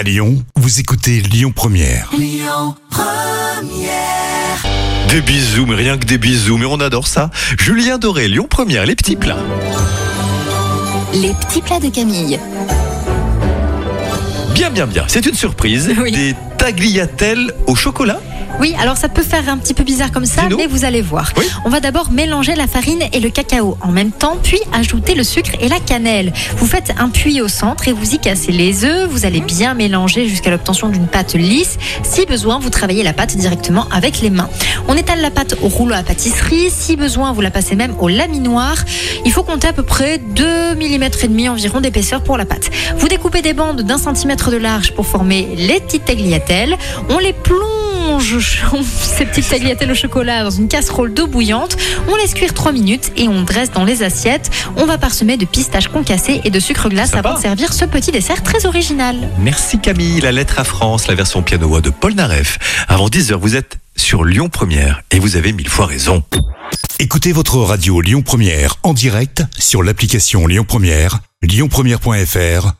À Lyon, vous écoutez Lyon Première. Des bisous, mais rien que des bisous, mais on adore ça. Julien Doré, Lyon Première, les petits plats. Les petits plats de Camille. Bien, bien, bien. C'est une surprise. Oui. Des tagliatelles au chocolat. Oui, alors ça peut faire un petit peu bizarre comme ça, Dis-nous. mais vous allez voir. Oui. On va d'abord mélanger la farine et le cacao en même temps, puis ajouter le sucre et la cannelle. Vous faites un puits au centre et vous y cassez les œufs. Vous allez bien mélanger jusqu'à l'obtention d'une pâte lisse. Si besoin, vous travaillez la pâte directement avec les mains. On étale la pâte au rouleau à pâtisserie. Si besoin, vous la passez même au laminoir. Il faut compter à peu près 2 mm et demi environ d'épaisseur pour la pâte. Vous découpez des bandes d'un centimètre de large pour former les petites tagliatelles. On les plonge, ces petites tagliatelles au chocolat, dans une casserole d'eau bouillante. On laisse cuire 3 minutes et on dresse dans les assiettes. On va parsemer de pistaches concassées et de sucre glace avant de servir ce petit dessert très original. Merci Camille, la lettre à France, la version piano-voix de Paul Naref. Avant 10h, vous êtes sur Lyon Première et vous avez mille fois raison. Écoutez votre radio Lyon Première en direct sur l'application Lyon Première, lyonpremière.fr